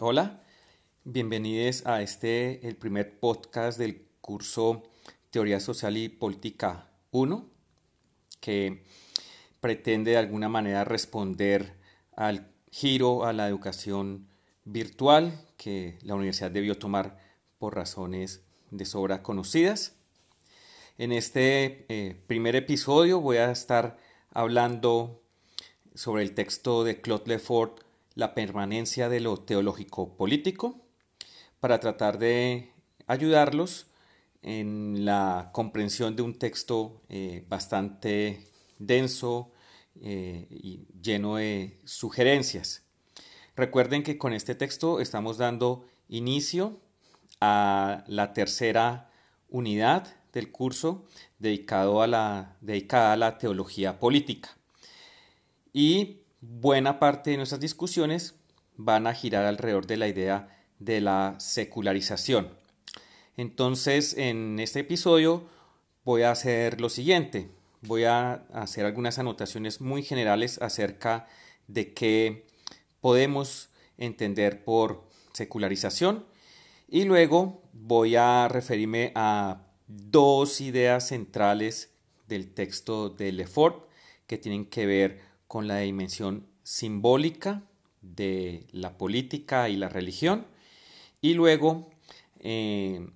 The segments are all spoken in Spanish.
Hola, bienvenidos a este, el primer podcast del curso Teoría Social y Política 1, que pretende de alguna manera responder al giro a la educación virtual que la universidad debió tomar por razones de sobra conocidas. En este eh, primer episodio voy a estar hablando sobre el texto de Claude Lefort, La permanencia de lo teológico político, para tratar de ayudarlos en la comprensión de un texto eh, bastante denso eh, y lleno de sugerencias. Recuerden que con este texto estamos dando inicio a la tercera unidad del curso dedicado a la, dedicada a la teología política. Y buena parte de nuestras discusiones van a girar alrededor de la idea de la secularización. Entonces, en este episodio voy a hacer lo siguiente. Voy a hacer algunas anotaciones muy generales acerca de qué podemos entender por secularización y luego voy a referirme a dos ideas centrales del texto de Lefort que tienen que ver con la dimensión simbólica de la política y la religión. Y luego eh,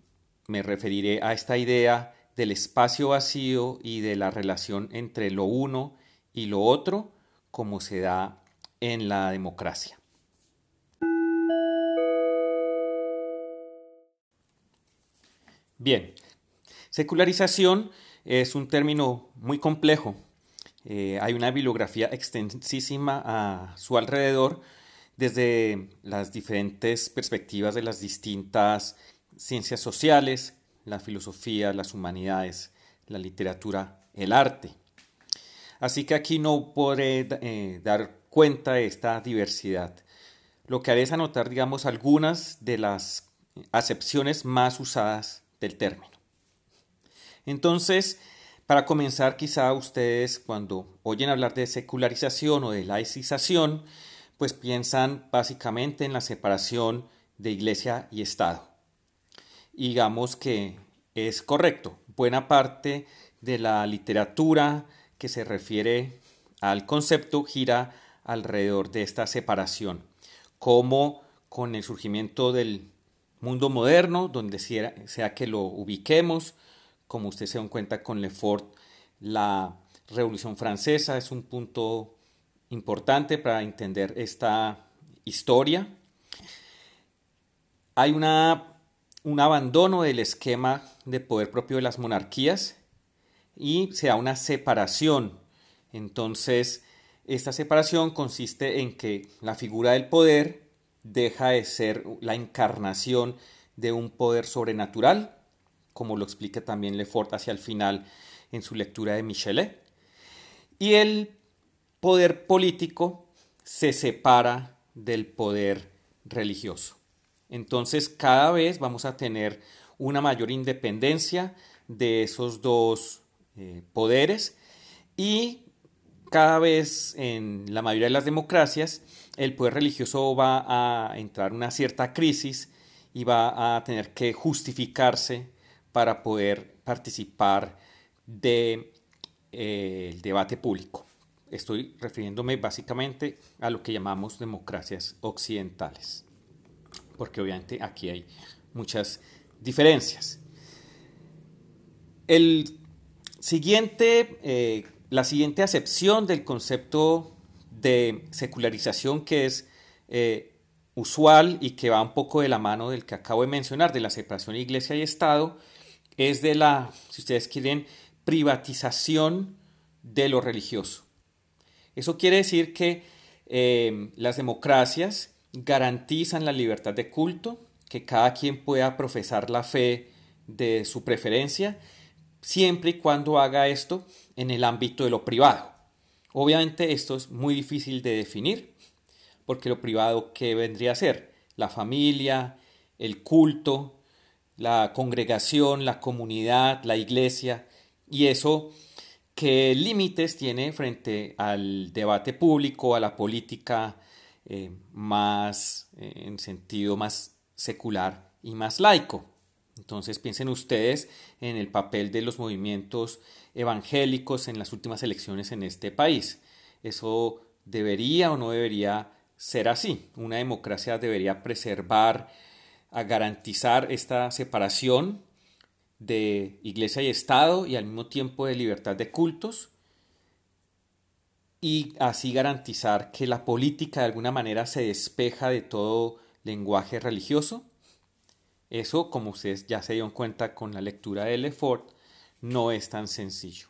me referiré a esta idea del espacio vacío y de la relación entre lo uno y lo otro, como se da en la democracia. Bien, secularización es un término muy complejo eh, hay una bibliografía extensísima a su alrededor desde las diferentes perspectivas de las distintas ciencias sociales, la filosofía, las humanidades, la literatura, el arte. Así que aquí no podré eh, dar cuenta de esta diversidad. Lo que haré es anotar, digamos, algunas de las acepciones más usadas del término. Entonces, para comenzar, quizá ustedes cuando oyen hablar de secularización o de laicización, pues piensan básicamente en la separación de iglesia y Estado. digamos que es correcto. Buena parte de la literatura que se refiere al concepto gira alrededor de esta separación, como con el surgimiento del mundo moderno, donde sea, sea que lo ubiquemos, como usted se da cuenta con Lefort, la Revolución Francesa es un punto importante para entender esta historia. Hay una, un abandono del esquema de poder propio de las monarquías y se da una separación. Entonces, esta separación consiste en que la figura del poder deja de ser la encarnación de un poder sobrenatural como lo explica también Lefort hacia el final en su lectura de Michelet. Y el poder político se separa del poder religioso. Entonces cada vez vamos a tener una mayor independencia de esos dos eh, poderes y cada vez en la mayoría de las democracias el poder religioso va a entrar en una cierta crisis y va a tener que justificarse para poder participar del de, eh, debate público. Estoy refiriéndome básicamente a lo que llamamos democracias occidentales, porque obviamente aquí hay muchas diferencias. El siguiente, eh, la siguiente acepción del concepto de secularización que es eh, usual y que va un poco de la mano del que acabo de mencionar, de la separación iglesia y Estado, es de la, si ustedes quieren, privatización de lo religioso. Eso quiere decir que eh, las democracias garantizan la libertad de culto, que cada quien pueda profesar la fe de su preferencia, siempre y cuando haga esto en el ámbito de lo privado. Obviamente esto es muy difícil de definir, porque lo privado, ¿qué vendría a ser? La familia, el culto, la congregación, la comunidad, la iglesia, y eso qué límites tiene frente al debate público, a la política eh, más eh, en sentido más secular y más laico. Entonces piensen ustedes en el papel de los movimientos evangélicos en las últimas elecciones en este país. Eso debería o no debería ser así. Una democracia debería preservar, a garantizar esta separación de iglesia y Estado y al mismo tiempo de libertad de cultos y así garantizar que la política de alguna manera se despeja de todo lenguaje religioso. Eso, como ustedes ya se dieron cuenta con la lectura de Lefort, no es tan sencillo.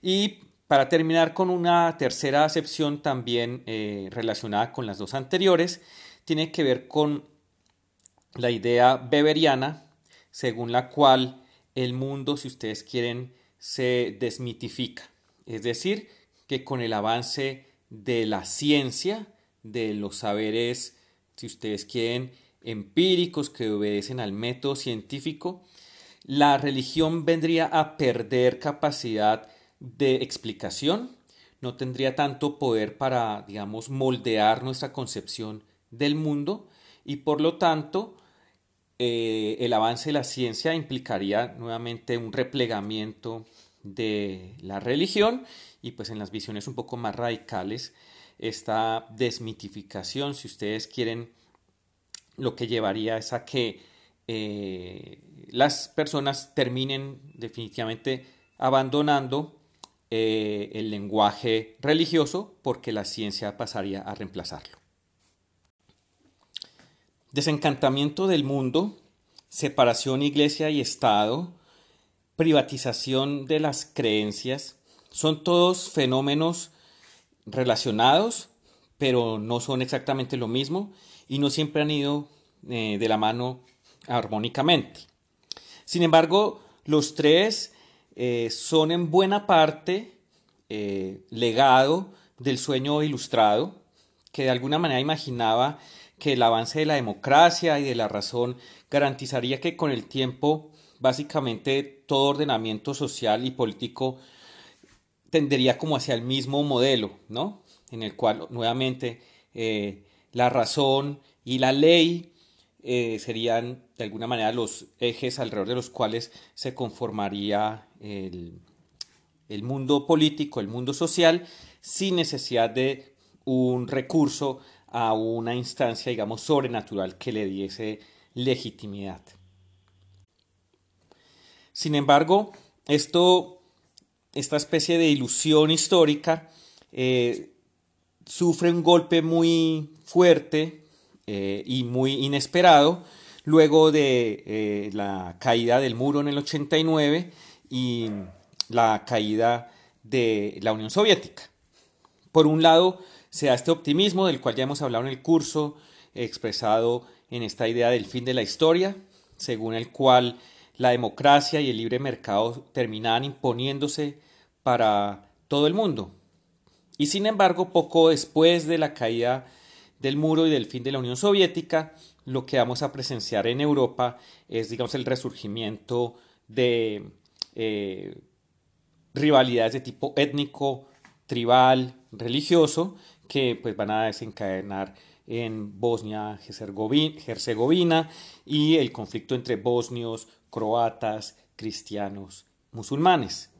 Y para terminar con una tercera acepción también eh, relacionada con las dos anteriores, tiene que ver con la idea beberiana, según la cual el mundo, si ustedes quieren, se desmitifica. Es decir, que con el avance de la ciencia, de los saberes, si ustedes quieren, empíricos que obedecen al método científico, la religión vendría a perder capacidad de explicación, no tendría tanto poder para, digamos, moldear nuestra concepción del mundo y por lo tanto eh, el avance de la ciencia implicaría nuevamente un replegamiento de la religión y pues en las visiones un poco más radicales esta desmitificación, si ustedes quieren, lo que llevaría es a que eh, las personas terminen definitivamente abandonando eh, el lenguaje religioso porque la ciencia pasaría a reemplazarlo. Desencantamiento del mundo, separación iglesia y Estado, privatización de las creencias, son todos fenómenos relacionados, pero no son exactamente lo mismo y no siempre han ido eh, de la mano armónicamente. Sin embargo, los tres eh, son en buena parte eh, legado del sueño ilustrado, que de alguna manera imaginaba que el avance de la democracia y de la razón garantizaría que con el tiempo básicamente todo ordenamiento social y político tendería como hacia el mismo modelo, ¿no? En el cual nuevamente eh, la razón y la ley eh, serían de alguna manera los ejes alrededor de los cuales se conformaría el, el mundo político, el mundo social, sin necesidad de un recurso a una instancia, digamos, sobrenatural que le diese legitimidad. Sin embargo, esto, esta especie de ilusión histórica eh, sufre un golpe muy fuerte eh, y muy inesperado luego de eh, la caída del muro en el 89 y la caída de la Unión Soviética. Por un lado, se da este optimismo del cual ya hemos hablado en el curso, expresado en esta idea del fin de la historia, según el cual la democracia y el libre mercado terminaban imponiéndose para todo el mundo. Y sin embargo, poco después de la caída del muro y del fin de la Unión Soviética, lo que vamos a presenciar en Europa es, digamos, el resurgimiento de eh, rivalidades de tipo étnico, tribal, religioso, que pues van a desencadenar en Bosnia, Herzegovina y el conflicto entre bosnios, croatas, cristianos, musulmanes.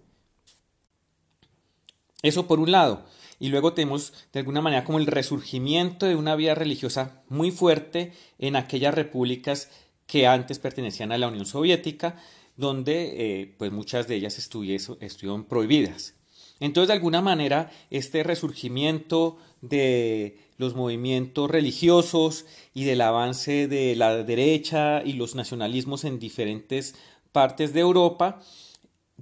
Eso por un lado. Y luego tenemos de alguna manera como el resurgimiento de una vida religiosa muy fuerte en aquellas repúblicas que antes pertenecían a la Unión Soviética, donde eh, pues muchas de ellas estuvieron prohibidas. Entonces, de alguna manera, este resurgimiento de los movimientos religiosos y del avance de la derecha y los nacionalismos en diferentes partes de Europa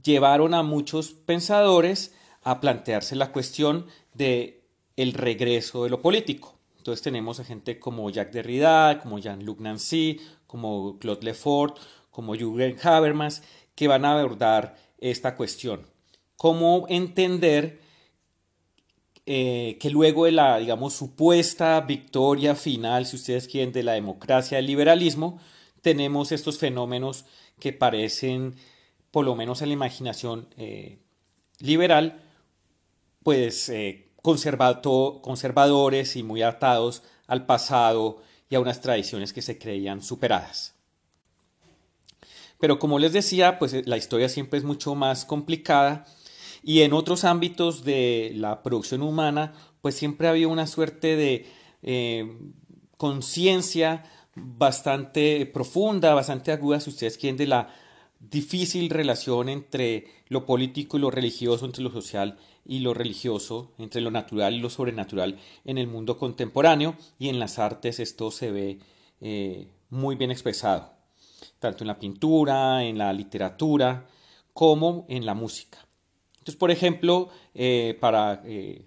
llevaron a muchos pensadores a plantearse la cuestión de el regreso de lo político. Entonces tenemos a gente como Jacques Derrida, como Jean-Luc Nancy, como Claude Lefort, como Jürgen Habermas, que van a abordar esta cuestión cómo entender eh, que luego de la, digamos, supuesta victoria final, si ustedes quieren, de la democracia, del liberalismo, tenemos estos fenómenos que parecen, por lo menos en la imaginación eh, liberal, pues eh, conservadores y muy atados al pasado y a unas tradiciones que se creían superadas. Pero como les decía, pues la historia siempre es mucho más complicada y en otros ámbitos de la producción humana, pues siempre había una suerte de eh, conciencia bastante profunda, bastante aguda, si ustedes quieren, de la difícil relación entre lo político y lo religioso, entre lo social y lo religioso, entre lo natural y lo sobrenatural en el mundo contemporáneo y en las artes esto se ve eh, muy bien expresado, tanto en la pintura, en la literatura, como en la música. Entonces, por ejemplo, eh, para eh,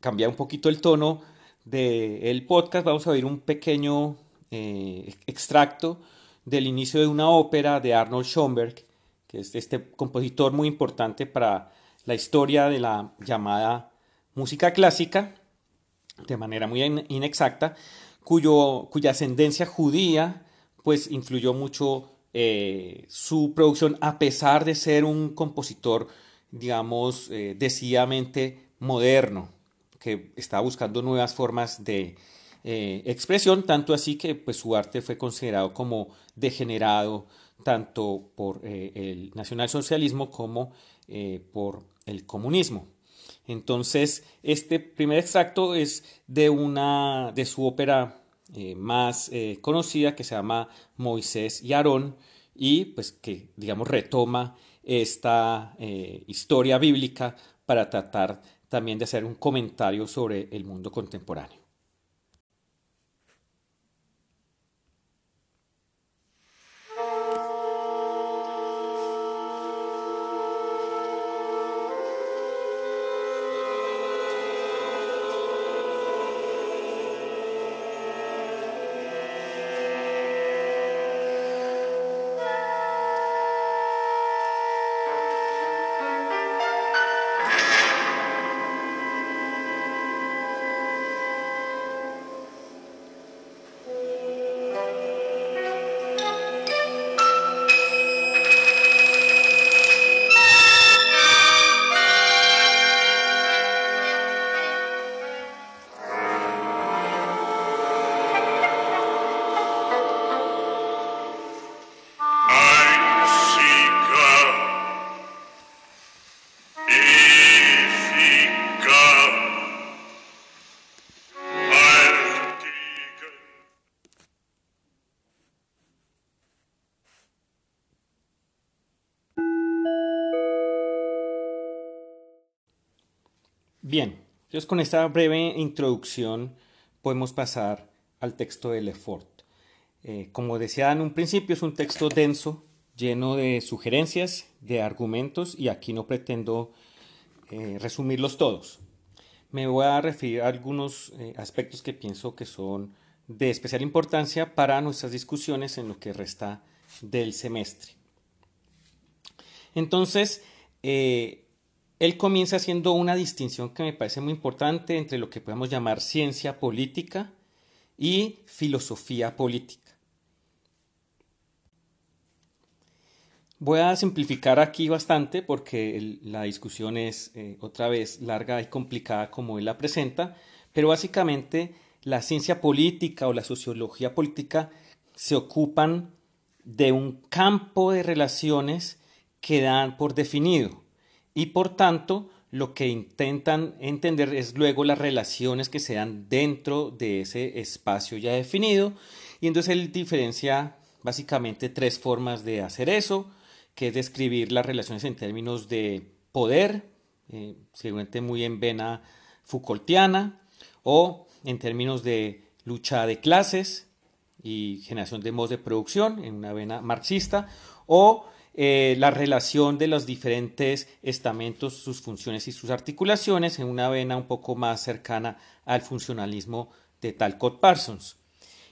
cambiar un poquito el tono del podcast, vamos a oír un pequeño extracto del inicio de una ópera de Arnold Schoenberg, que es este compositor muy importante para la historia de la llamada música clásica, de manera muy inexacta, cuyo, cuya ascendencia judía pues influyó mucho eh, su producción a pesar de ser un compositor, digamos, eh, decididamente moderno, que estaba buscando nuevas formas de eh, expresión, tanto así que pues, su arte fue considerado como degenerado tanto por eh, el nacionalsocialismo como por el comunismo. Entonces, este primer extracto es de una de su ópera más conocida que se llama Moisés y Aarón y pues que digamos retoma esta historia bíblica para tratar también de hacer un comentario sobre el mundo contemporáneo. Bien, entonces con esta breve introducción podemos pasar al texto de Lefort. Eh, como decía en un principio, es un texto denso, lleno de sugerencias, de argumentos, y aquí no pretendo eh, resumirlos todos. Me voy a referir a algunos eh, aspectos que pienso que son de especial importancia para nuestras discusiones en lo que resta del semestre. Entonces, él comienza haciendo una distinción que me parece muy importante entre lo que podemos llamar ciencia política y filosofía política. Voy a simplificar aquí bastante porque la discusión es eh, otra vez larga y complicada como él la presenta, pero básicamente la ciencia política o la sociología política se ocupan de un campo de relaciones que dan por definido y por tanto lo que intentan entender es luego las relaciones que se dan dentro de ese espacio ya definido y entonces él diferencia básicamente tres formas de hacer eso, que es describir las relaciones en términos de poder, eh, seguramente muy en vena Foucaultiana, o en términos de lucha de clases y generación de modos de producción en una vena marxista, o eh, la relación de los diferentes estamentos, sus funciones y sus articulaciones en una vena un poco más cercana al funcionalismo de Talcott Parsons.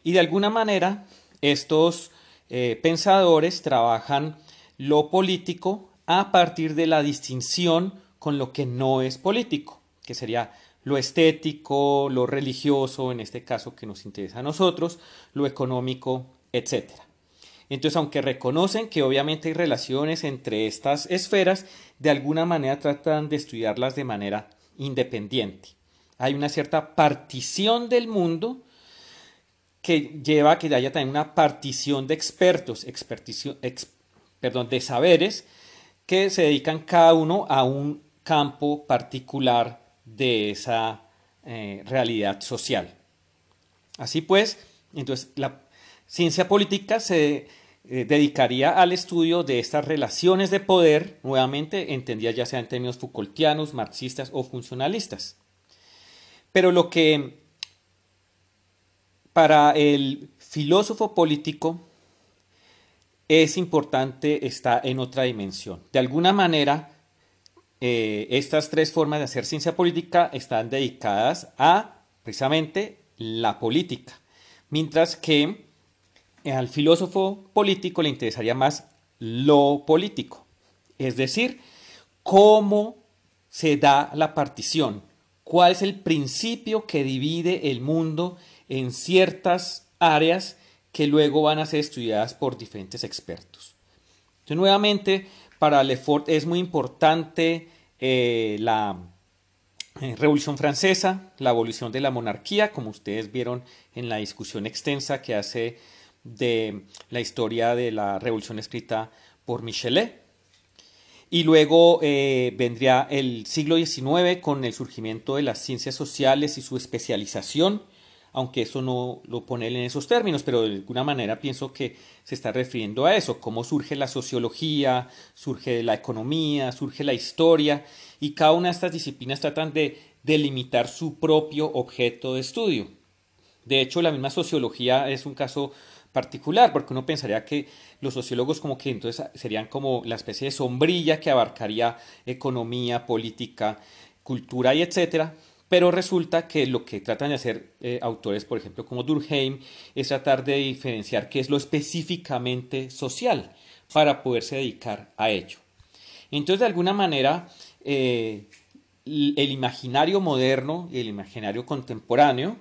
Y de alguna manera, estos eh, pensadores trabajan lo político a partir de la distinción con lo que no es político, que sería lo estético, lo religioso, en este caso que nos interesa a nosotros, lo económico, etcétera. Entonces, aunque reconocen que obviamente hay relaciones entre estas esferas, de alguna manera tratan de estudiarlas de manera independiente. Hay una cierta partición del mundo que lleva a que haya también una partición de expertos, perdón, de saberes que se dedican cada uno a un campo particular de esa eh, realidad social. Así pues, entonces la ciencia política se eh, dedicaría al estudio de estas relaciones de poder, nuevamente entendidas ya sea en términos Foucaultianos, marxistas o funcionalistas. Pero lo que para el filósofo político es importante está en otra dimensión. De alguna manera, eh, estas tres formas de hacer ciencia política están dedicadas a precisamente la política, mientras que al filósofo político le interesaría más lo político, es decir, cómo se da la partición, cuál es el principio que divide el mundo en ciertas áreas que luego van a ser estudiadas por diferentes expertos. Nuevamente, para Lefort es muy importante eh, la eh, Revolución Francesa, la abolición de la monarquía, como ustedes vieron en la discusión extensa que hace de la historia de la revolución escrita por Michelet. Y luego eh, vendría el siglo XIX con el surgimiento de las ciencias sociales y su especialización, aunque eso no lo pone en esos términos, pero de alguna manera pienso que se está refiriendo a eso, cómo surge la sociología, surge la economía, surge la historia, y cada una de estas disciplinas tratan de delimitar su propio objeto de estudio. De hecho, la misma sociología es un caso particular, porque uno pensaría que los sociólogos como que entonces serían como la especie de sombrilla que abarcaría economía, política, cultura y etcétera, pero resulta que lo que tratan de hacer eh, autores, por ejemplo, como Durkheim, es tratar de diferenciar qué es lo específicamente social para poderse dedicar a ello. Entonces, de alguna manera, eh, el imaginario moderno y el imaginario contemporáneo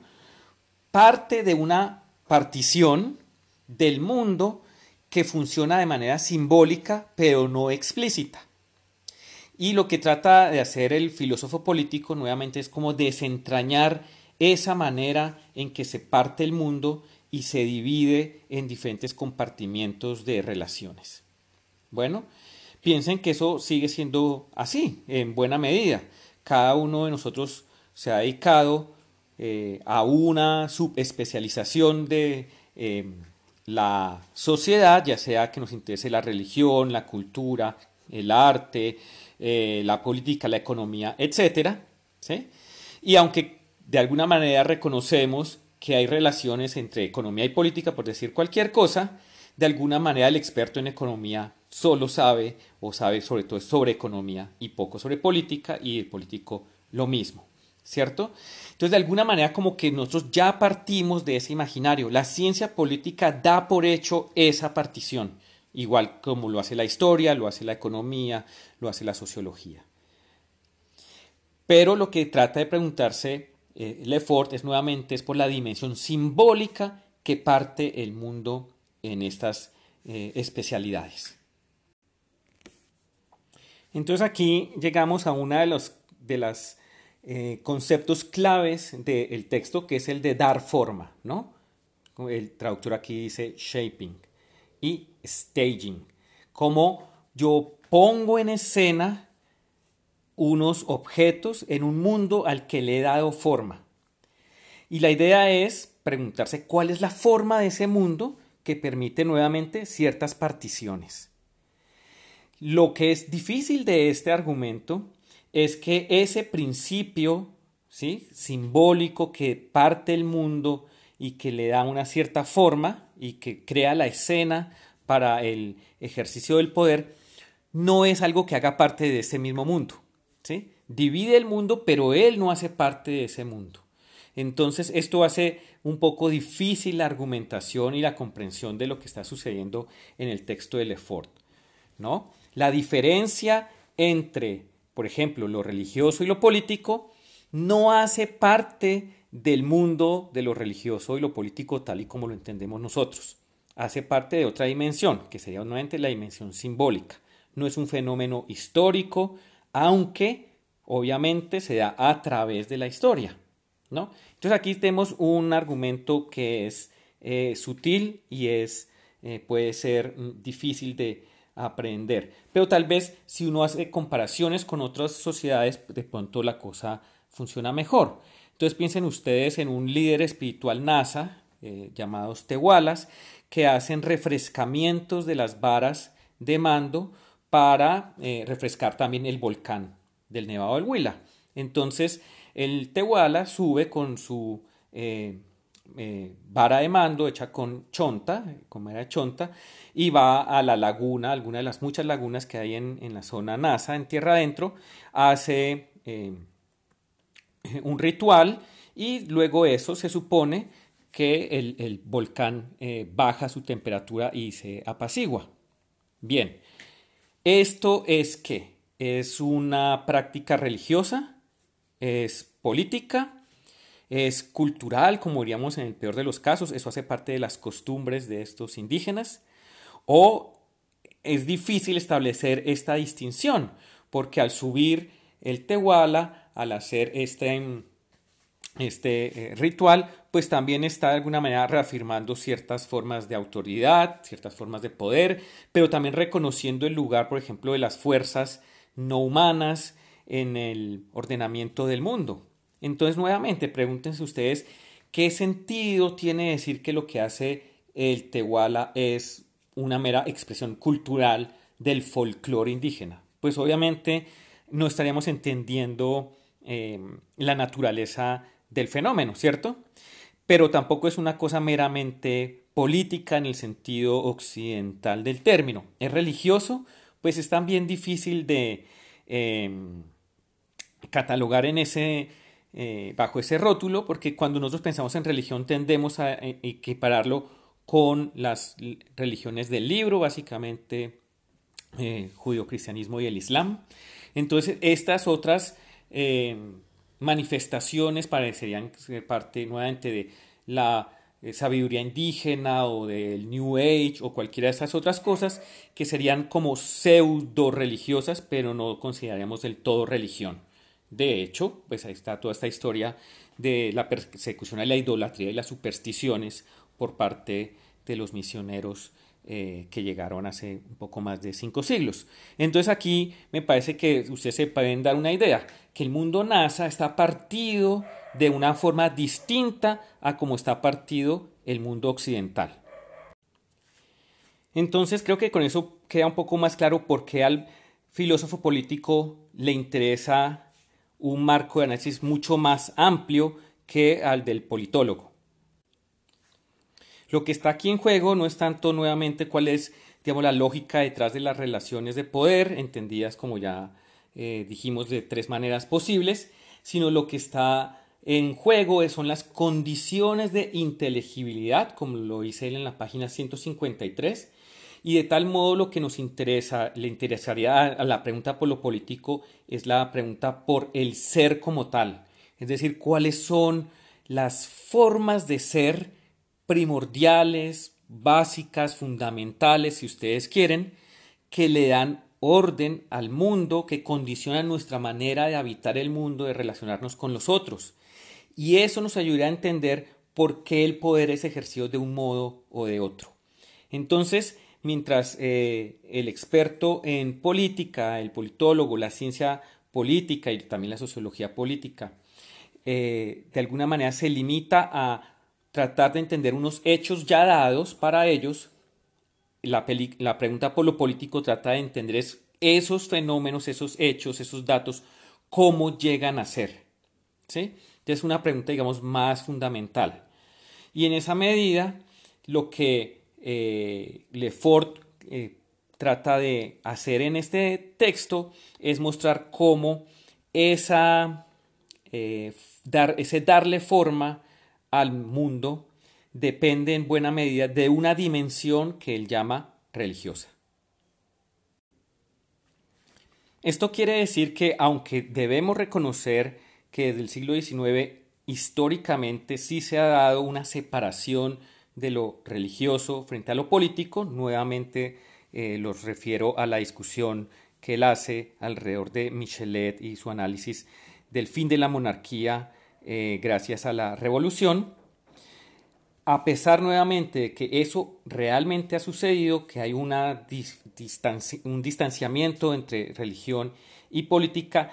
parte de una partición del mundo que funciona de manera simbólica pero no explícita. Y lo que trata de hacer el filósofo político nuevamente es como desentrañar esa manera en que se parte el mundo y se divide en diferentes compartimientos de relaciones. Bueno, piensen que eso sigue siendo así, en buena medida. Cada uno de nosotros se ha dedicado eh, a una subespecialización de eh, la sociedad, ya sea que nos interese la religión, la cultura, el arte, eh, la política, la economía, etc. Y aunque de alguna manera reconocemos que hay relaciones entre economía y política, por decir cualquier cosa, de alguna manera el experto en economía solo sabe o sabe sobre todo sobre economía y poco sobre política y el político lo mismo, ¿cierto? Entonces, de alguna manera, como que nosotros ya partimos de ese imaginario. La ciencia política da por hecho esa partición, igual como lo hace la historia, lo hace la economía, lo hace la sociología. Pero lo que trata de preguntarse eh, Lefort es nuevamente es por la dimensión simbólica que parte el mundo en estas eh, especialidades. Entonces aquí llegamos a una de, los, de las eh, conceptos claves del texto, que es el de dar forma, ¿no? El traductor aquí dice shaping y staging, como yo pongo en escena unos objetos en un mundo al que le he dado forma. Y la idea es preguntarse cuál es la forma de ese mundo que permite nuevamente ciertas particiones. Lo que es difícil de este argumento es que ese principio ¿sí? simbólico que parte el mundo y que le da una cierta forma y que crea la escena para el ejercicio del poder, no es algo que haga parte de ese mismo mundo. ¿sí? Divide el mundo, pero él no hace parte de ese mundo. Entonces esto hace un poco difícil la argumentación y la comprensión de lo que está sucediendo en el texto de Lefort. ¿no? La diferencia entre por ejemplo, lo religioso y lo político, no hace parte del mundo de lo religioso y lo político tal y como lo entendemos nosotros. Hace parte de otra dimensión, que sería nuevamente la dimensión simbólica. No es un fenómeno histórico, aunque obviamente se da a través de la historia, ¿no? Entonces aquí tenemos un argumento que es eh, sutil y es, eh, puede ser mm, difícil de aprender, pero tal vez si uno hace comparaciones con otras sociedades, de pronto la cosa funciona mejor. Entonces piensen ustedes en un líder espiritual NASA, eh, llamados tehualas, que hacen refrescamientos de las varas de mando para refrescar también el volcán del Nevado del Huila. Entonces, el Tehuala sube con su eh, eh, vara de mando hecha con chonta, con era chonta, y va a la laguna, alguna de las muchas lagunas que hay en, la zona NASA, en tierra adentro, hace eh, un ritual y luego eso se supone que el, el volcán baja su temperatura y se apacigua. Bien, esto es que es una práctica religiosa, es política, es cultural, como diríamos en el peor de los casos, eso hace parte de las costumbres de estos indígenas, o es difícil establecer esta distinción, porque al subir el tehuala, al hacer este, este eh, ritual, pues también está de alguna manera reafirmando ciertas formas de autoridad, ciertas formas de poder, pero también reconociendo el lugar, por ejemplo, de las fuerzas no humanas en el ordenamiento del mundo. Entonces, nuevamente, pregúntense ustedes qué sentido tiene decir que lo que hace el Tehuala es una mera expresión cultural del folclore indígena. Pues obviamente no estaríamos entendiendo eh, la naturaleza del fenómeno, ¿cierto? Pero tampoco es una cosa meramente política en el sentido occidental del término. Es religioso, pues es también difícil de em, catalogar en ese, eh, bajo ese rótulo, porque cuando nosotros pensamos en religión tendemos a eh, equipararlo con las religiones del libro, básicamente eh, judío-cristianismo y el islam. Entonces, estas otras em, manifestaciones parecerían ser parte nuevamente de la eh, sabiduría indígena o del New Age o cualquiera de esas otras cosas que serían como pseudo religiosas, pero no consideraríamos del todo religión. De hecho, pues ahí está toda esta historia de la persecución a la idolatría y las supersticiones por parte de los misioneros eh, que llegaron hace un poco más de cinco siglos. Entonces aquí me parece que ustedes se pueden dar una idea, que el mundo NASA está partido de una forma distinta a como está partido el mundo occidental. Entonces creo que con eso queda un poco más claro por qué al filósofo político le interesa un marco de análisis mucho más amplio que al del politólogo. Lo que está aquí en juego no es tanto nuevamente cuál es digamos, la lógica detrás de las relaciones de poder, entendidas como ya eh, dijimos de tres maneras posibles, sino lo que está en juego son las condiciones de inteligibilidad, como lo hice él en la página 153, y de tal modo lo que nos interesa, le interesaría a la pregunta por lo político es la pregunta por el ser como tal, es decir, cuáles son las formas de ser primordiales, básicas, fundamentales, si ustedes quieren, que le dan orden al mundo, que condicionan nuestra manera de habitar el mundo, de relacionarnos con los otros. Y eso nos ayudará a entender por qué el poder es ejercido de un modo o de otro. Entonces, mientras eh, el experto en política, el politólogo, la ciencia política y también la sociología política, eh, de alguna manera se limita a tratar de entender unos hechos ya dados para ellos. La, la pregunta por lo político trata de entender esos fenómenos, esos hechos, esos datos, cómo llegan a ser. ¿sí? Es una pregunta, digamos, más fundamental. Y en esa medida, lo que eh, Lefort eh, trata de hacer en este texto es mostrar cómo esa, eh, dar, ese darle forma al mundo depende en buena medida de una dimensión que él llama religiosa. Esto quiere decir que aunque debemos reconocer que desde el siglo XIX históricamente sí se ha dado una separación de lo religioso frente a lo político, nuevamente eh, los refiero a la discusión que él hace alrededor de Michelet y su análisis del fin de la monarquía eh, gracias a la revolución, a pesar nuevamente de que eso realmente ha sucedido, que hay una un distanciamiento entre religión y política,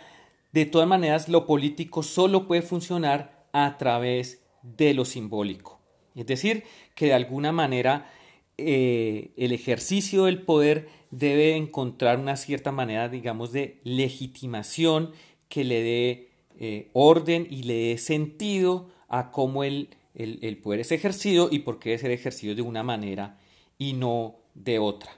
de todas maneras lo político solo puede funcionar a través de lo simbólico. Es decir, que de alguna manera eh, el ejercicio del poder debe encontrar una cierta manera, digamos, de legitimación que le dé eh, orden y le dé sentido a cómo el, el, poder es ejercido y por qué debe ser ejercido de una manera y no de otra.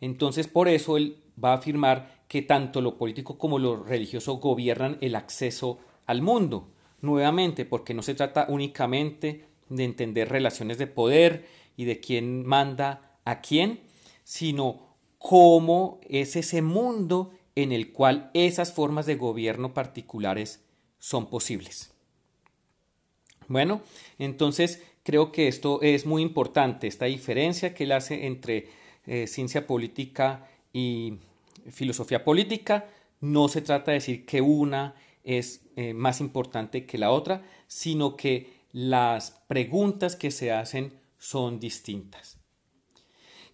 Entonces, por eso él va a afirmar que tanto lo político como lo religioso gobiernan el acceso al mundo. Nuevamente, porque no se trata únicamente de entender relaciones de poder y de quién manda a quién, sino cómo es ese mundo en el cual esas formas de gobierno particulares son posibles. Bueno, entonces creo que esto es muy importante, esta diferencia que él hace entre eh, ciencia política y filosofía política. No se trata de decir que una es eh, más importante que la otra, sino que las preguntas que se hacen son distintas.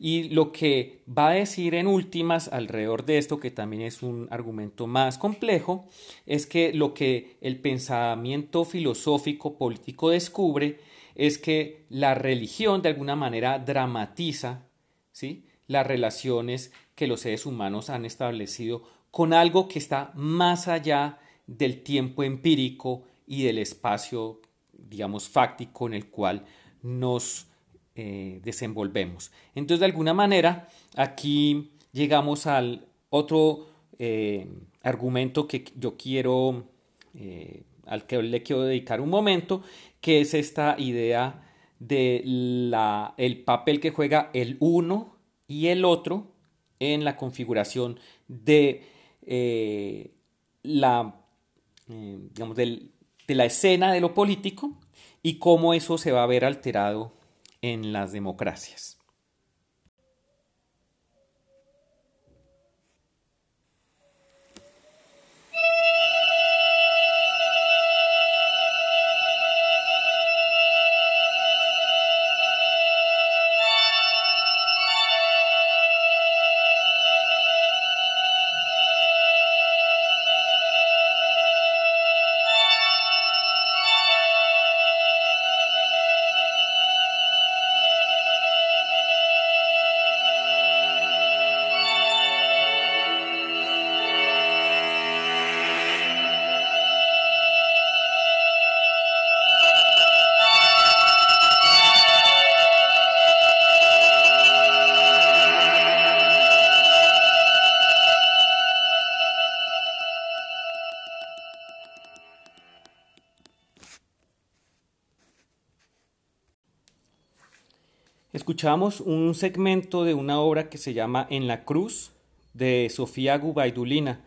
Y lo que va a decir en últimas alrededor de esto, que también es un argumento más complejo, es que lo que el pensamiento filosófico político descubre es que la religión de alguna manera dramatiza ¿sí? las relaciones que los seres humanos han establecido con algo que está más allá del tiempo empírico y del espacio, digamos, fáctico en el cual nos eh, desenvolvemos. Entonces, de alguna manera, aquí llegamos al otro eh, argumento que yo quiero, eh, al que le quiero dedicar un momento, que es esta idea de papel que juega el uno y el otro en la configuración de la, digamos, de la escena de lo político y cómo eso se va a ver alterado en las democracias. Escuchamos un segmento de una obra que se llama En la Cruz de Sofía Gubaidulina,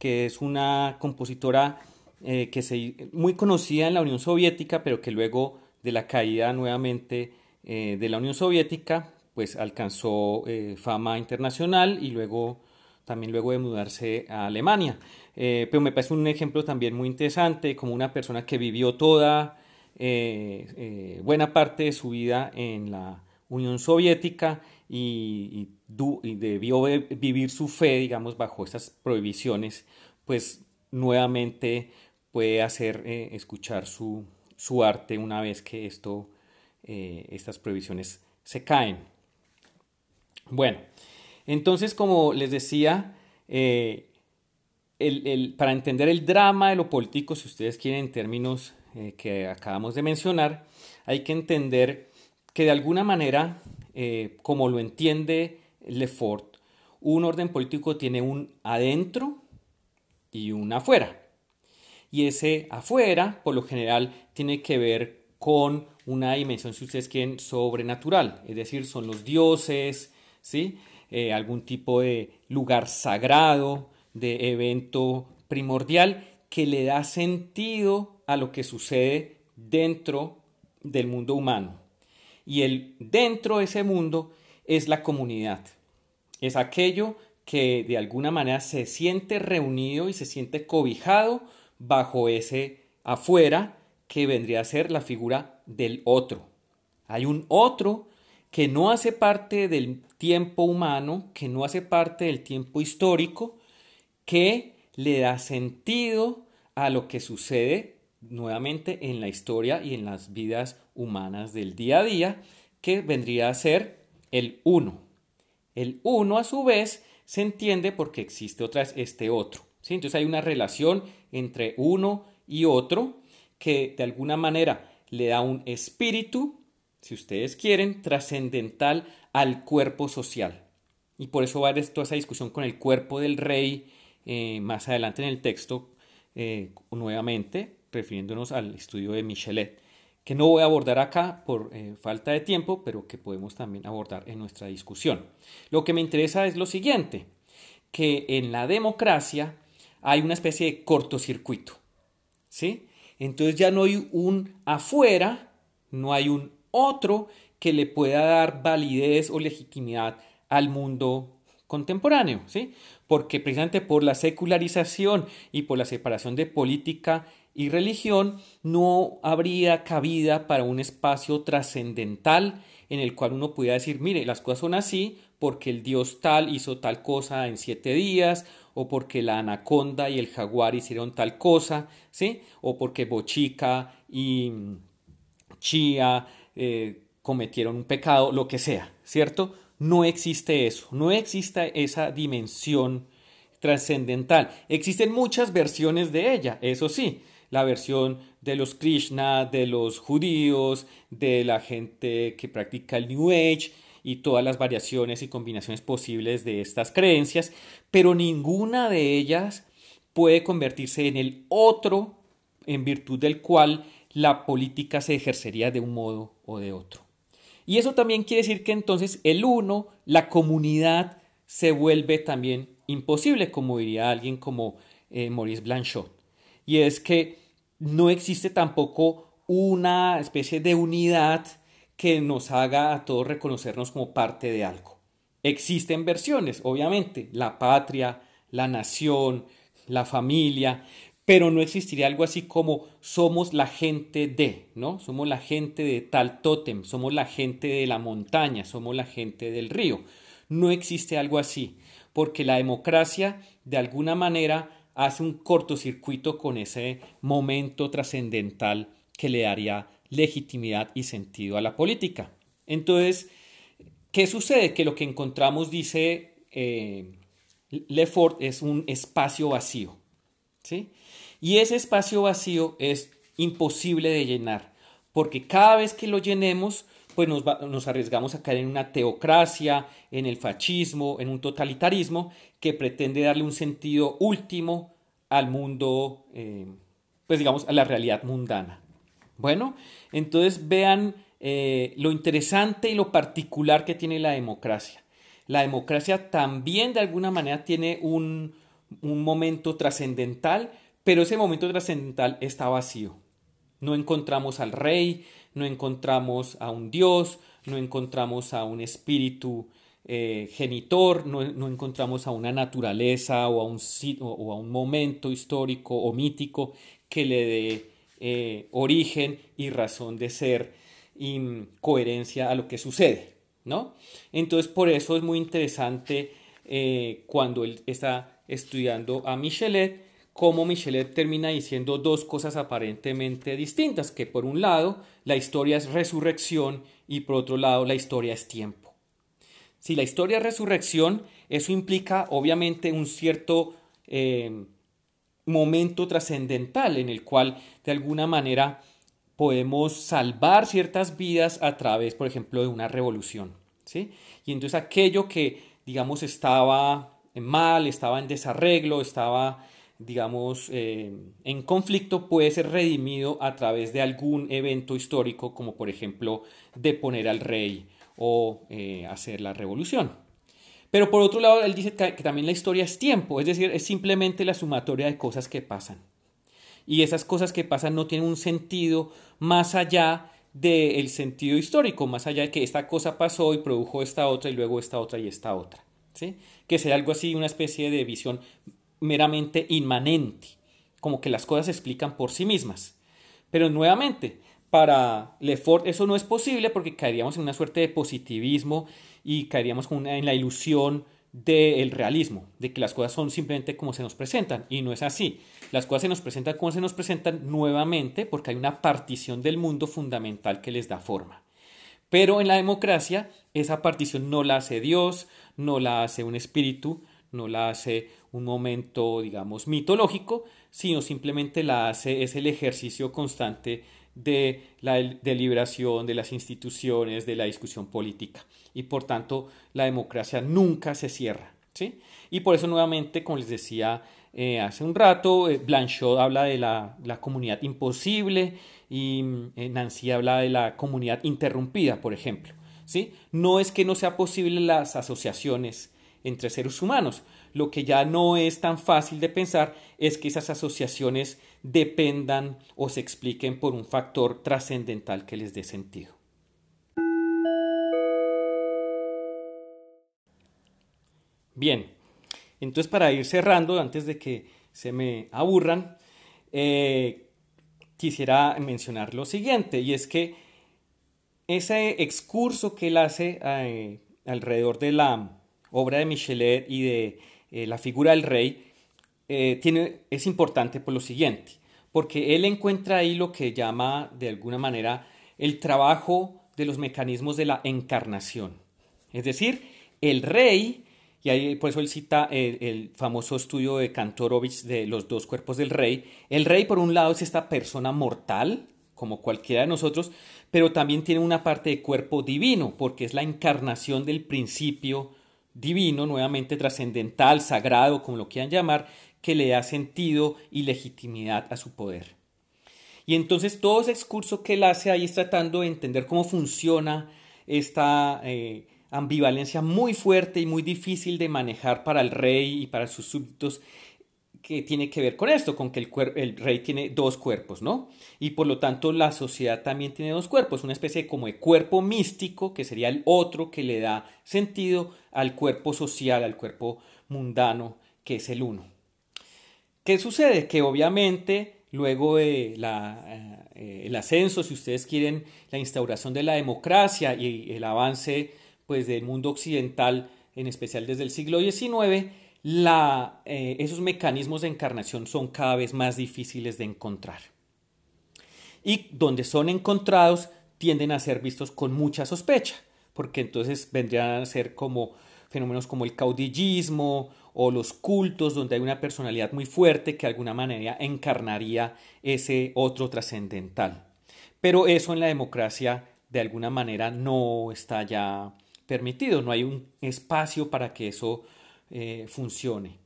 que es una compositora eh, que se, muy conocida en la Unión Soviética, pero que luego de la caída nuevamente eh, de la Unión Soviética, pues alcanzó eh, fama internacional y luego también luego de mudarse a Alemania. pero me parece un ejemplo también muy interesante, como una persona que vivió toda buena parte de su vida en la Unión Soviética y, debió vivir su fe, digamos, bajo estas prohibiciones, pues nuevamente puede hacer eh, escuchar su, arte una vez que esto, eh, estas prohibiciones se caen. Bueno, entonces, como les decía, eh, para entender el drama de lo político, si ustedes quieren en términos que acabamos de mencionar, hay que entender que de alguna manera, eh, como lo entiende Lefort, un orden político tiene un adentro y un afuera. Y ese afuera, por lo general, tiene que ver con una dimensión, si ustedes quieren, sobrenatural, es decir, son los dioses, ¿sí? Eh, algún tipo de lugar sagrado, de evento primordial que le da sentido a lo que sucede dentro del mundo humano y el dentro de ese mundo es la comunidad. Es aquello que de alguna manera se siente reunido y se siente cobijado bajo ese afuera que vendría a ser la figura del otro. Hay un otro que no hace parte del tiempo humano, que no hace parte del tiempo histórico, que le da sentido a lo que sucede nuevamente en la historia y en las vidas humanas del día a día, que vendría a ser el uno. El uno a su vez se entiende porque existe otra vez este otro. Entonces hay una relación entre uno y otro que de alguna manera le da un espíritu, si ustedes quieren, trascendental al cuerpo social. Y por eso va a haber toda esa discusión con el cuerpo del rey eh, más adelante en el texto, eh, nuevamente, refiriéndonos al estudio de Michelet, que no voy a abordar acá por eh, falta de tiempo, pero que podemos también abordar en nuestra discusión. Lo que me interesa es lo siguiente, que en la democracia hay una especie de cortocircuito, ¿sí? Entonces ya no hay un afuera, no hay un otro que le pueda dar validez o legitimidad al mundo contemporáneo, ¿sí? Porque precisamente por la secularización y por la separación de política y religión no habría cabida para un espacio trascendental en el cual uno pudiera decir, mire, las cosas son así porque el dios tal hizo tal cosa en siete días, o porque la anaconda y el jaguar hicieron tal cosa, ¿sí? O porque Bochica y Chía eh, cometieron un pecado, lo que sea, ¿cierto? No existe eso, no existe esa dimensión trascendental. Existen muchas versiones de ella, eso sí, la versión de los Krishna, de los judíos, de la gente que practica el New Age y todas las variaciones y combinaciones posibles de estas creencias, pero ninguna de ellas puede convertirse en el otro en virtud del cual la política se ejercería de un modo o de otro. Y eso también quiere decir que entonces el uno, la comunidad, se vuelve también imposible, como diría alguien como eh, Maurice Blanchot. Y es que no existe tampoco una especie de unidad que nos haga a todos reconocernos como parte de algo. Existen versiones, obviamente, la patria, la nación, la familia, pero no existiría algo así como somos la gente de, ¿no? Somos la gente de tal tótem, somos la gente de la montaña, somos la gente del río. No existe algo así, porque la democracia de alguna manera hace un cortocircuito con ese momento trascendental que le daría legitimidad y sentido a la política. Entonces, ¿qué sucede? Que lo que encontramos, dice eh, Lefort, es un espacio vacío. ¿sí? Y ese espacio vacío es imposible de llenar, porque cada vez que lo llenemos, pues nos, arriesgamos a caer en una teocracia, en el fascismo, en un totalitarismo que pretende darle un sentido último al mundo, eh, pues digamos, a la realidad mundana. Bueno, entonces vean eh, lo interesante y lo particular que tiene la democracia. La democracia también de alguna manera tiene un, un momento trascendental, pero ese momento trascendental está vacío. No encontramos al rey, no encontramos a un dios, no encontramos a un espíritu eh, genitor, no, encontramos a una naturaleza o a un, o a un momento histórico o mítico que le dé eh, origen y razón de ser y coherencia a lo que sucede, ¿no? Entonces por eso es muy interesante eh, cuando él está estudiando a Michelet cómo Michelet termina diciendo dos cosas aparentemente distintas, que por un lado la historia es resurrección y por otro lado la historia es tiempo. Si la historia es resurrección, eso implica obviamente un cierto eh, momento trascendental en el cual de alguna manera podemos salvar ciertas vidas a través, por ejemplo, de una revolución. ¿sí? Y entonces aquello que, digamos, estaba mal, estaba en desarreglo, estaba digamos, eh, en conflicto puede ser redimido a través de algún evento histórico, como por ejemplo deponer al rey o eh, hacer la revolución. Pero por otro lado, él dice que, también la historia es tiempo, es decir, es simplemente la sumatoria de cosas que pasan. Y esas cosas que pasan no tienen un sentido más allá del sentido histórico, más allá de que esta cosa pasó y produjo esta otra y luego esta otra y esta otra. ¿sí? que sea algo así, una especie de visión meramente inmanente, como que las cosas se explican por sí mismas. Pero nuevamente, para Lefort eso no es posible porque caeríamos en una suerte de positivismo y caeríamos en la ilusión del realismo, de que las cosas son simplemente como se nos presentan, y no es así. Las cosas se nos presentan como se nos presentan nuevamente porque hay una partición del mundo fundamental que les da forma. Pero en la democracia esa partición no la hace Dios, no la hace un espíritu, no la hace un momento, digamos, mitológico, sino simplemente la hace, es el ejercicio constante de la deliberación, de las instituciones, de la discusión política. Y por tanto, la democracia nunca se cierra. ¿sí? Y por eso, nuevamente, como les decía eh, hace un rato, eh, Blanchot habla de la, comunidad imposible y eh, Nancy habla de la comunidad interrumpida, por ejemplo. ¿sí? No es que no sea posible las asociaciones entre seres humanos, lo que ya no es tan fácil de pensar es que esas asociaciones dependan o se expliquen por un factor trascendental que les dé sentido. Bien, entonces para ir cerrando, antes de que se me aburran, eh, quisiera mencionar lo siguiente, y es que ese excurso que él hace eh, alrededor de la obra de Michelet y de eh, la figura del rey, eh, tiene, es importante por lo siguiente, porque él encuentra ahí lo que llama de alguna manera el trabajo de los mecanismos de la encarnación. Es decir, el rey, y ahí por eso él cita el, famoso estudio de Kantorovich de los dos cuerpos del rey, el rey por un lado es esta persona mortal, como cualquiera de nosotros, pero también tiene una parte de cuerpo divino, porque es la encarnación del principio divino, nuevamente trascendental, sagrado, como lo quieran llamar, que le da sentido y legitimidad a su poder. Y entonces todo ese excurso que él hace ahí es tratando de entender cómo funciona esta eh, ambivalencia muy fuerte y muy difícil de manejar para el rey y para sus súbditos que tiene que ver con esto, con que el, el, rey tiene dos cuerpos, ¿no? Y por lo tanto la sociedad también tiene dos cuerpos, una especie como de cuerpo místico, que sería el otro que le da sentido al cuerpo social, al cuerpo mundano, que es el uno. ¿Qué sucede? Que obviamente luego de la, eh, el ascenso, si ustedes quieren, la instauración de la democracia y el avance pues, del mundo occidental, en especial desde el siglo XIX, eh, esos mecanismos de encarnación son cada vez más difíciles de encontrar. Y donde son encontrados tienden a ser vistos con mucha sospecha, porque entonces vendrían a ser como fenómenos como el caudillismo o los cultos, donde hay una personalidad muy fuerte que de alguna manera encarnaría ese otro trascendental. Pero eso en la democracia de alguna manera no está ya permitido, no hay un espacio para que eso eh, funcione,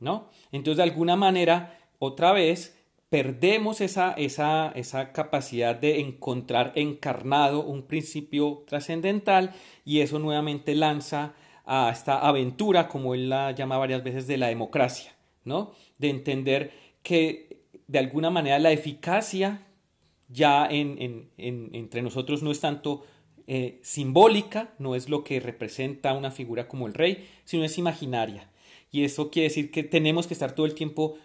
¿no? Entonces, de alguna manera, otra vez, perdemos esa, esa, esa capacidad de encontrar encarnado un principio trascendental y eso nuevamente lanza a esta aventura, como él la llama varias veces, de la democracia, ¿no? De entender que de alguna manera la eficacia ya en, entre nosotros no es tanto eh, simbólica, no es lo que representa una figura como el rey, sino es imaginaria. Y eso quiere decir que tenemos que estar todo el tiempo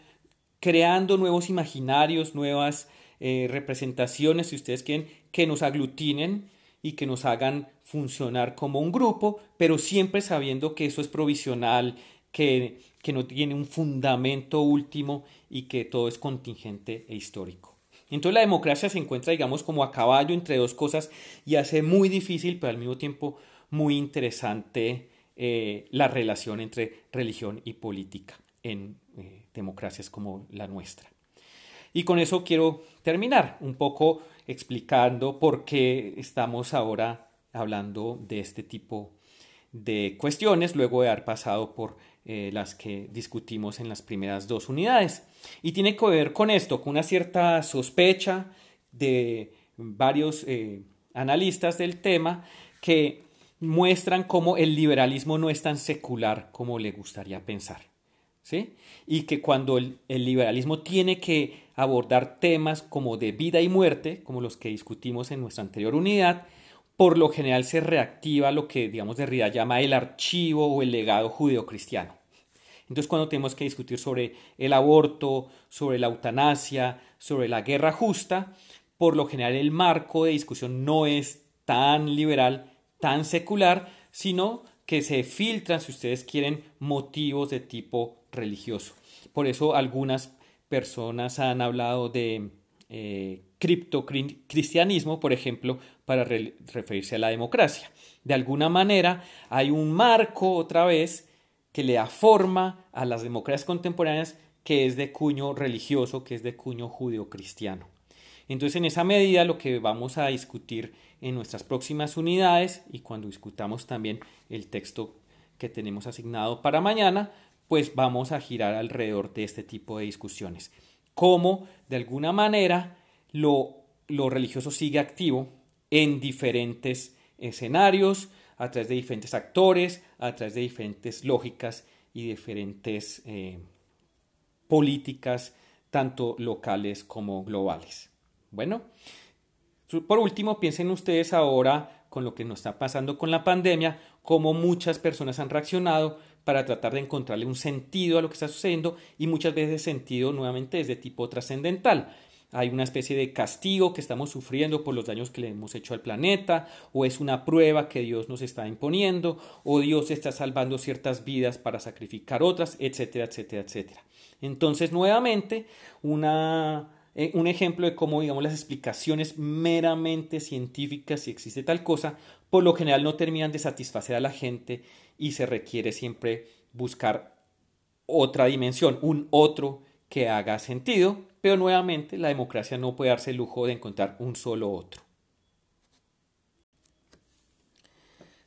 creando nuevos imaginarios, nuevas eh, representaciones, si ustedes quieren, que nos aglutinen y que nos hagan funcionar como un grupo, pero siempre sabiendo que eso es provisional, que, que no tiene un fundamento último y que todo es contingente e histórico. Entonces la democracia se encuentra, digamos, como a caballo entre dos cosas y hace muy difícil, pero al mismo tiempo muy interesante eh, la relación entre religión y política en eh, democracias como la nuestra. Y con eso quiero terminar un poco explicando por qué estamos ahora hablando de este tipo de cuestiones luego de haber pasado por eh, las que discutimos en las primeras dos unidades. Y tiene que ver con esto, con una cierta sospecha de varios eh, analistas del tema que muestran cómo el liberalismo no es tan secular como le gustaría pensar. ¿sí? Y que cuando el, el liberalismo tiene que abordar temas como de vida y muerte, como los que discutimos en nuestra anterior unidad, por lo general se reactiva lo que, digamos, Derrida llama el archivo o el legado judeocristiano. Entonces, cuando tenemos que discutir sobre el aborto, sobre la eutanasia, sobre la guerra justa, por lo general el marco de discusión no es tan liberal, tan secular, sino que se filtran, si ustedes quieren, motivos de tipo religioso. Por eso algunas personas han hablado de eh, criptocristianismo, por ejemplo, para referirse a la democracia. De alguna manera hay un marco otra vez que le da forma a las democracias contemporáneas que es de cuño religioso, que es de cuño judeocristiano. Entonces, en esa medida, lo que vamos a discutir en nuestras próximas unidades y cuando discutamos también el texto que tenemos asignado para mañana, pues vamos a girar alrededor de este tipo de discusiones. Cómo, de alguna manera, lo, lo religioso sigue activo en diferentes escenarios, a través de diferentes actores, a través de diferentes lógicas y diferentes eh, políticas, tanto locales como globales. Bueno, por último, piensen ustedes ahora con lo que nos está pasando con la pandemia, cómo muchas personas han reaccionado para tratar de encontrarle un sentido a lo que está sucediendo y muchas veces sentido nuevamente es de tipo trascendental hay una especie de castigo que estamos sufriendo por los daños que le hemos hecho al planeta, o es una prueba que Dios nos está imponiendo, o Dios está salvando ciertas vidas para sacrificar otras, etcétera, etcétera, etcétera. Entonces, nuevamente, una, eh, un ejemplo de cómo, digamos, las explicaciones meramente científicas, si existe tal cosa, por lo general no terminan de satisfacer a la gente y se requiere siempre buscar otra dimensión, un otro que haga sentido, pero nuevamente la democracia no puede darse el lujo de encontrar un solo otro.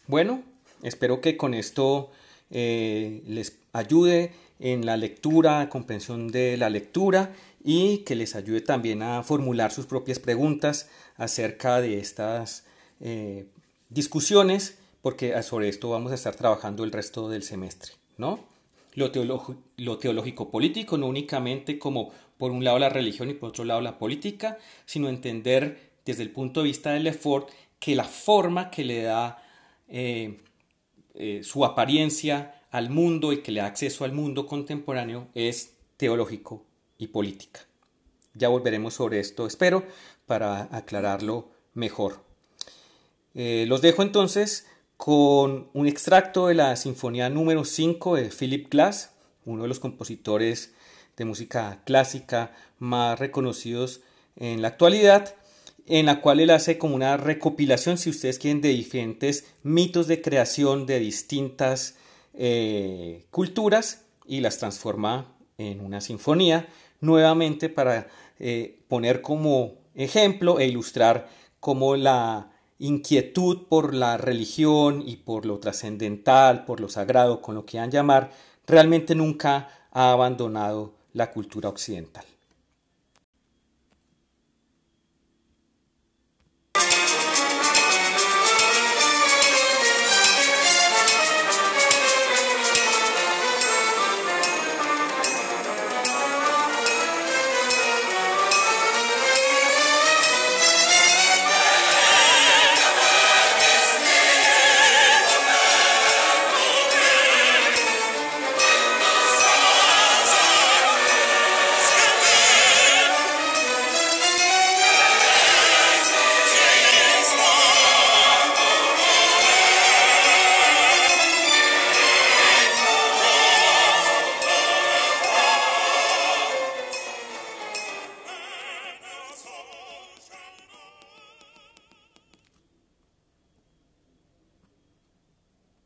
Bueno, espero que con esto eh, les ayude en la lectura, comprensión de la lectura y que les ayude también a formular sus propias preguntas acerca de estas eh, discusiones, porque sobre esto vamos a estar trabajando el resto del semestre, ¿no? lo, teológico político, no únicamente como por un lado la religión y por otro lado la política, sino entender desde el punto de vista del Lefort que la forma que le da eh, eh, su apariencia al mundo y que le da acceso al mundo contemporáneo es teológico y política. Ya volveremos sobre esto, espero, para aclararlo mejor. Eh, los dejo entonces con un extracto de la Sinfonía número 5 de Philip Glass, uno de los compositores de música clásica más reconocidos en la actualidad, en la cual él hace como una recopilación, si ustedes quieren, de diferentes mitos de creación de distintas eh, culturas y las transforma en una sinfonía, nuevamente para eh, poner como ejemplo e ilustrar cómo la inquietud por la religión y por lo trascendental, por lo sagrado, con lo que han llamar, realmente nunca ha abandonado la cultura occidental.